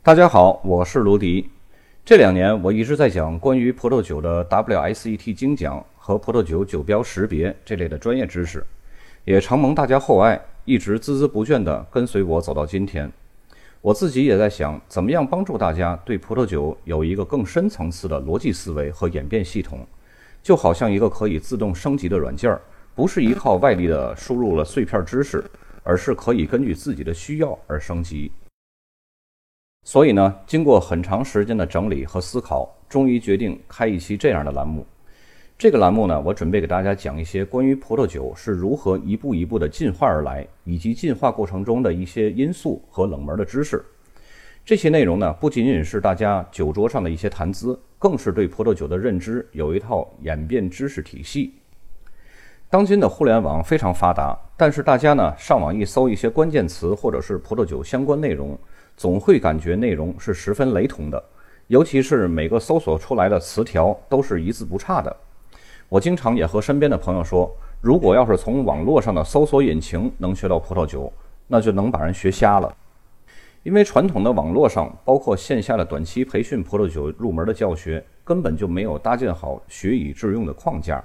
大家好，我是卢迪。这两年我一直在讲关于葡萄酒的 WSET 精讲和葡萄酒酒标识别这类的专业知识，也承蒙大家厚爱，一直孜孜不倦地跟随我走到今天。我自己也在想，怎么样帮助大家对葡萄酒有一个更深层次的逻辑思维和演变系统，就好像一个可以自动升级的软件儿，不是依靠外力的输入了碎片知识，而是可以根据自己的需要而升级。所以呢，经过很长时间的整理和思考，终于决定开一期这样的栏目。这个栏目呢，我准备给大家讲一些关于葡萄酒是如何一步一步的进化而来，以及进化过程中的一些因素和冷门的知识。这些内容呢，不仅仅是大家酒桌上的一些谈资，更是对葡萄酒的认知有一套演变知识体系。当今的互联网非常发达，但是大家呢，上网一搜一些关键词或者是葡萄酒相关内容。总会感觉内容是十分雷同的，尤其是每个搜索出来的词条都是一字不差的。我经常也和身边的朋友说，如果要是从网络上的搜索引擎能学到葡萄酒，那就能把人学瞎了。因为传统的网络上，包括线下的短期培训葡萄酒入门的教学，根本就没有搭建好学以致用的框架，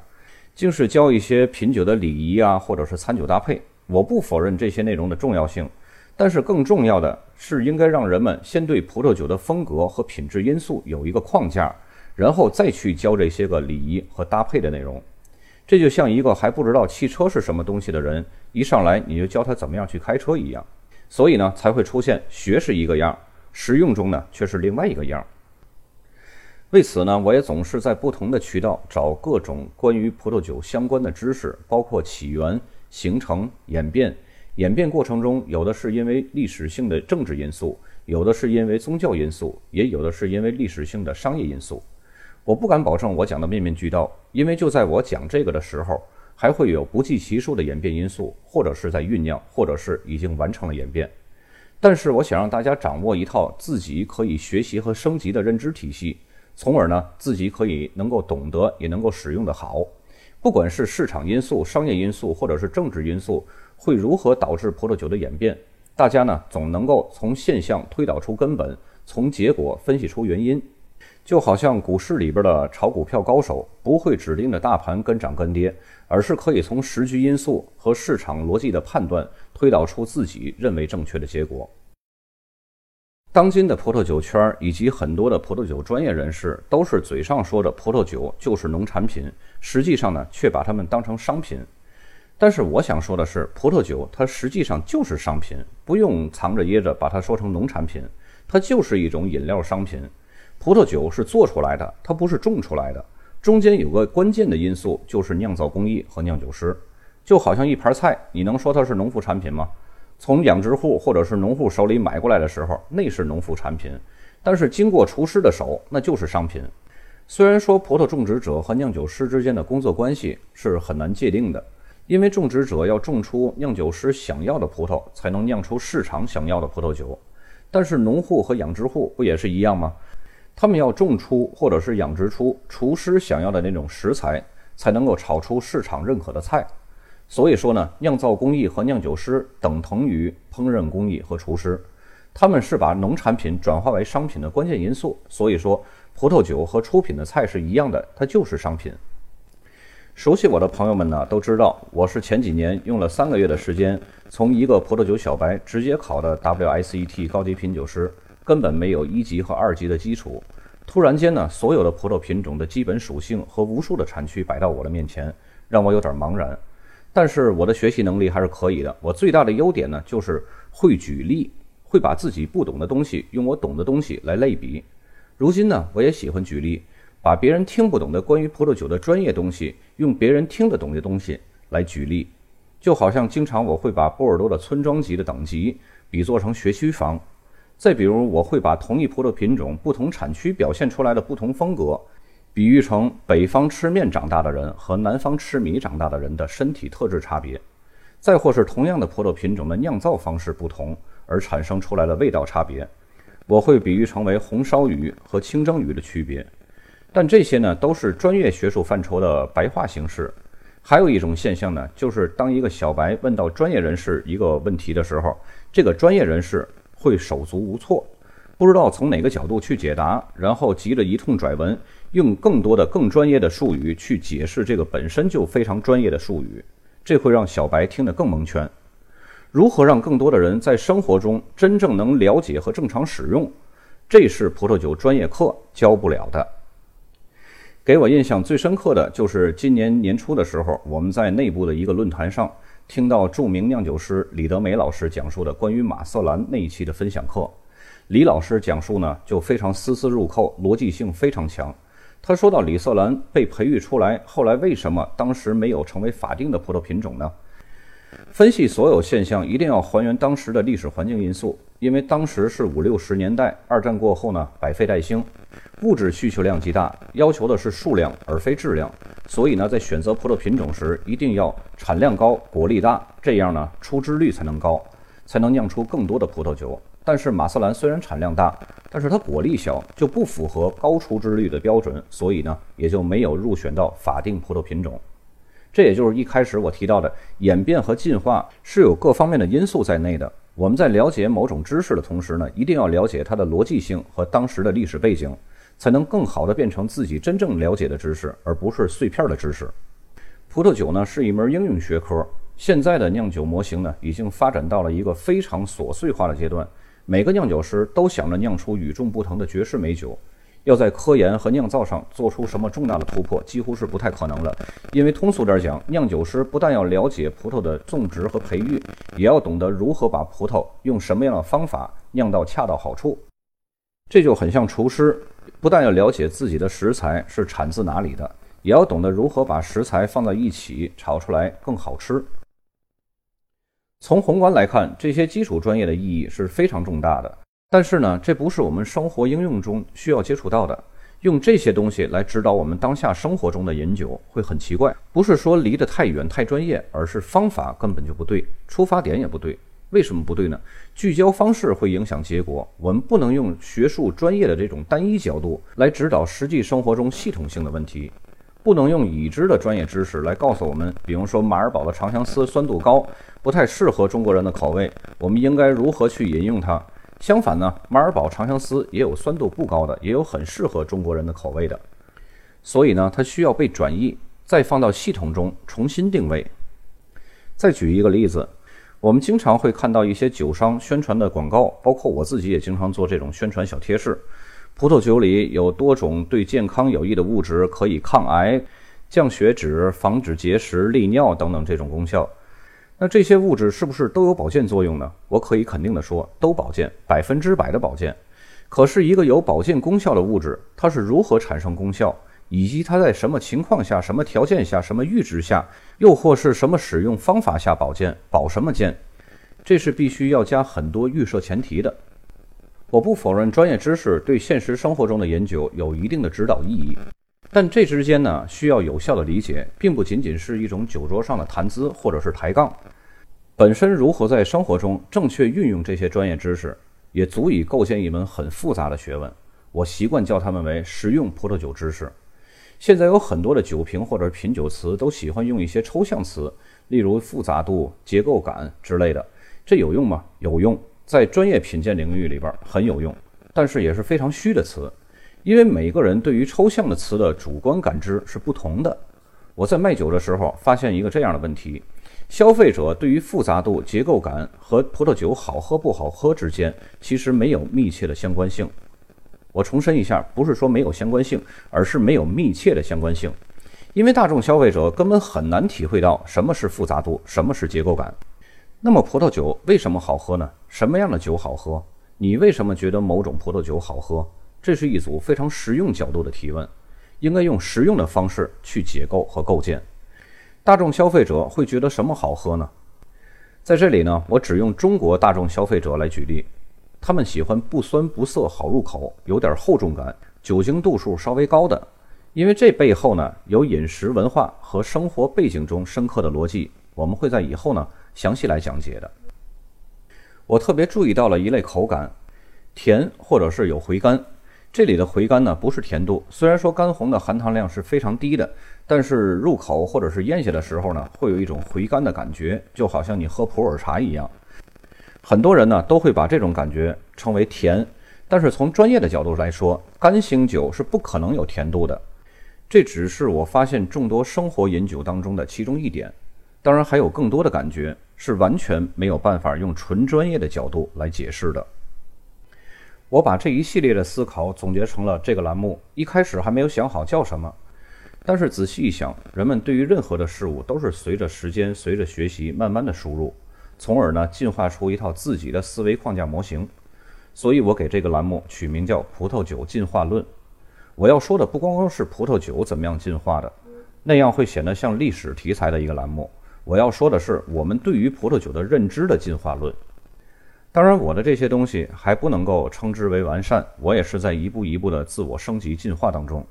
竟是教一些品酒的礼仪啊，或者是餐酒搭配。我不否认这些内容的重要性。但是更重要的是，应该让人们先对葡萄酒的风格和品质因素有一个框架，然后再去教这些个礼仪和搭配的内容。这就像一个还不知道汽车是什么东西的人，一上来你就教他怎么样去开车一样。所以呢，才会出现学是一个样，实用中呢却是另外一个样。为此呢，我也总是在不同的渠道找各种关于葡萄酒相关的知识，包括起源、形成、演变。演变过程中，有的是因为历史性的政治因素，有的是因为宗教因素，也有的是因为历史性的商业因素。我不敢保证我讲的面面俱到，因为就在我讲这个的时候，还会有不计其数的演变因素，或者是在酝酿，或者是已经完成了演变。但是，我想让大家掌握一套自己可以学习和升级的认知体系，从而呢，自己可以能够懂得，也能够使用的好。不管是市场因素、商业因素，或者是政治因素。会如何导致葡萄酒的演变？大家呢总能够从现象推导出根本，从结果分析出原因。就好像股市里边的炒股票高手，不会指定着大盘跟涨跟跌，而是可以从时局因素和市场逻辑的判断，推导出自己认为正确的结果。当今的葡萄酒圈以及很多的葡萄酒专业人士，都是嘴上说着葡萄酒就是农产品，实际上呢却把它们当成商品。但是我想说的是，葡萄酒它实际上就是商品，不用藏着掖着把它说成农产品，它就是一种饮料商品。葡萄酒是做出来的，它不是种出来的，中间有个关键的因素就是酿造工艺和酿酒师。就好像一盘菜，你能说它是农副产品吗？从养殖户或者是农户手里买过来的时候，那是农副产品，但是经过厨师的手，那就是商品。虽然说葡萄种植者和酿酒师之间的工作关系是很难界定的。因为种植者要种出酿酒师想要的葡萄，才能酿出市场想要的葡萄酒。但是农户和养殖户不也是一样吗？他们要种出或者是养殖出厨师想要的那种食材，才能够炒出市场认可的菜。所以说呢，酿造工艺和酿酒师等同于烹饪工艺和厨师，他们是把农产品转化为商品的关键因素。所以说，葡萄酒和出品的菜是一样的，它就是商品。熟悉我的朋友们呢，都知道我是前几年用了三个月的时间，从一个葡萄酒小白直接考的 WSET 高级品酒师，根本没有一级和二级的基础。突然间呢，所有的葡萄品种的基本属性和无数的产区摆到我的面前，让我有点茫然。但是我的学习能力还是可以的。我最大的优点呢，就是会举例，会把自己不懂的东西用我懂的东西来类比。如今呢，我也喜欢举例。把别人听不懂的关于葡萄酒的专业东西，用别人听得懂的东西来举例，就好像经常我会把波尔多的村庄级的等级比作成学区房，再比如我会把同一葡萄品种不同产区表现出来的不同风格，比喻成北方吃面长大的人和南方吃米长大的人的身体特质差别，再或是同样的葡萄品种的酿造方式不同而产生出来的味道差别，我会比喻成为红烧鱼和清蒸鱼的区别。但这些呢，都是专业学术范畴的白话形式。还有一种现象呢，就是当一个小白问到专业人士一个问题的时候，这个专业人士会手足无措，不知道从哪个角度去解答，然后急着一通拽文，用更多的、更专业的术语去解释这个本身就非常专业的术语，这会让小白听得更蒙圈。如何让更多的人在生活中真正能了解和正常使用，这是葡萄酒专业课教不了的。给我印象最深刻的就是今年年初的时候，我们在内部的一个论坛上，听到著名酿酒师李德梅老师讲述的关于马瑟兰那一期的分享课。李老师讲述呢，就非常丝丝入扣，逻辑性非常强。他说到李瑟兰被培育出来，后来为什么当时没有成为法定的葡萄品种呢？分析所有现象，一定要还原当时的历史环境因素，因为当时是五六十年代，二战过后呢，百废待兴。物质需求量极大，要求的是数量而非质量，所以呢，在选择葡萄品种时，一定要产量高、果粒大，这样呢，出汁率才能高，才能酿出更多的葡萄酒。但是马瑟兰虽然产量大，但是它果粒小，就不符合高出汁率的标准，所以呢，也就没有入选到法定葡萄品种。这也就是一开始我提到的演变和进化是有各方面的因素在内的。我们在了解某种知识的同时呢，一定要了解它的逻辑性和当时的历史背景。才能更好地变成自己真正了解的知识，而不是碎片的知识。葡萄酒呢是一门应用学科，现在的酿酒模型呢已经发展到了一个非常琐碎化的阶段。每个酿酒师都想着酿出与众不同的绝世美酒，要在科研和酿造上做出什么重大的突破，几乎是不太可能了。因为通俗点讲，酿酒师不但要了解葡萄的种植和培育，也要懂得如何把葡萄用什么样的方法酿到恰到好处。这就很像厨师。不但要了解自己的食材是产自哪里的，也要懂得如何把食材放在一起炒出来更好吃。从宏观来看，这些基础专业的意义是非常重大的。但是呢，这不是我们生活应用中需要接触到的。用这些东西来指导我们当下生活中的饮酒会很奇怪。不是说离得太远太专业，而是方法根本就不对，出发点也不对。为什么不对呢？聚焦方式会影响结果。我们不能用学术专业的这种单一角度来指导实际生活中系统性的问题，不能用已知的专业知识来告诉我们，比如说马尔堡的长相思酸度高，不太适合中国人的口味，我们应该如何去饮用它？相反呢，马尔堡长相思也有酸度不高的，也有很适合中国人的口味的。所以呢，它需要被转移，再放到系统中重新定位。再举一个例子。我们经常会看到一些酒商宣传的广告，包括我自己也经常做这种宣传小贴士。葡萄酒里有多种对健康有益的物质，可以抗癌、降血脂、防止结石、利尿等等这种功效。那这些物质是不是都有保健作用呢？我可以肯定的说，都保健，百分之百的保健。可是，一个有保健功效的物质，它是如何产生功效？以及它在什么情况下、什么条件下、什么阈值下，又或是什么使用方法下保健，保什么健？这是必须要加很多预设前提的。我不否认专业知识对现实生活中的研究有一定的指导意义，但这之间呢，需要有效的理解，并不仅仅是一种酒桌上的谈资或者是抬杠。本身如何在生活中正确运用这些专业知识，也足以构建一门很复杂的学问。我习惯叫他们为实用葡萄酒知识。现在有很多的酒评或者品酒词都喜欢用一些抽象词，例如复杂度、结构感之类的，这有用吗？有用，在专业品鉴领域里边很有用，但是也是非常虚的词，因为每个人对于抽象的词的主观感知是不同的。我在卖酒的时候发现一个这样的问题：消费者对于复杂度、结构感和葡萄酒好喝不好喝之间其实没有密切的相关性。我重申一下，不是说没有相关性，而是没有密切的相关性。因为大众消费者根本很难体会到什么是复杂度，什么是结构感。那么葡萄酒为什么好喝呢？什么样的酒好喝？你为什么觉得某种葡萄酒好喝？这是一组非常实用角度的提问，应该用实用的方式去解构和构建。大众消费者会觉得什么好喝呢？在这里呢，我只用中国大众消费者来举例。他们喜欢不酸不涩、好入口、有点厚重感、酒精度数稍微高的，因为这背后呢有饮食文化和生活背景中深刻的逻辑，我们会在以后呢详细来讲解的。我特别注意到了一类口感，甜或者是有回甘。这里的回甘呢不是甜度，虽然说干红的含糖量是非常低的，但是入口或者是咽下的时候呢，会有一种回甘的感觉，就好像你喝普洱茶一样。很多人呢都会把这种感觉称为甜，但是从专业的角度来说，干型酒是不可能有甜度的。这只是我发现众多生活饮酒当中的其中一点，当然还有更多的感觉是完全没有办法用纯专业的角度来解释的。我把这一系列的思考总结成了这个栏目，一开始还没有想好叫什么，但是仔细一想，人们对于任何的事物都是随着时间、随着学习慢慢的输入，从而呢进化出一套自己的思维框架模型。所以我给这个栏目取名叫《葡萄酒进化论》。我要说的不光光是葡萄酒怎么样进化的，那样会显得像历史题材的一个栏目。我要说的是我们对于葡萄酒的认知的进化论。当然，我的这些东西还不能够称之为完善，我也是在一步一步的自我升级进化当中。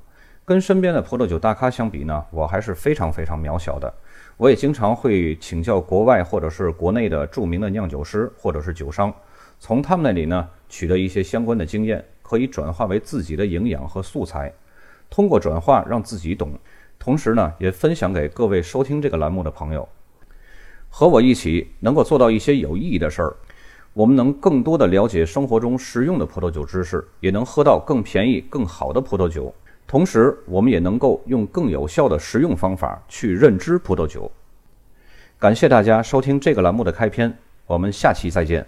跟身边的葡萄酒大咖相比呢，我还是非常非常渺小的。我也经常会请教国外或者是国内的著名的酿酒师或者是酒商，从他们那里呢取得一些相关的经验，可以转化为自己的营养和素材。通过转化让自己懂，同时呢也分享给各位收听这个栏目的朋友，和我一起能够做到一些有意义的事儿。我们能更多的了解生活中实用的葡萄酒知识，也能喝到更便宜、更好的葡萄酒。同时，我们也能够用更有效的实用方法去认知葡萄酒。感谢大家收听这个栏目的开篇，我们下期再见。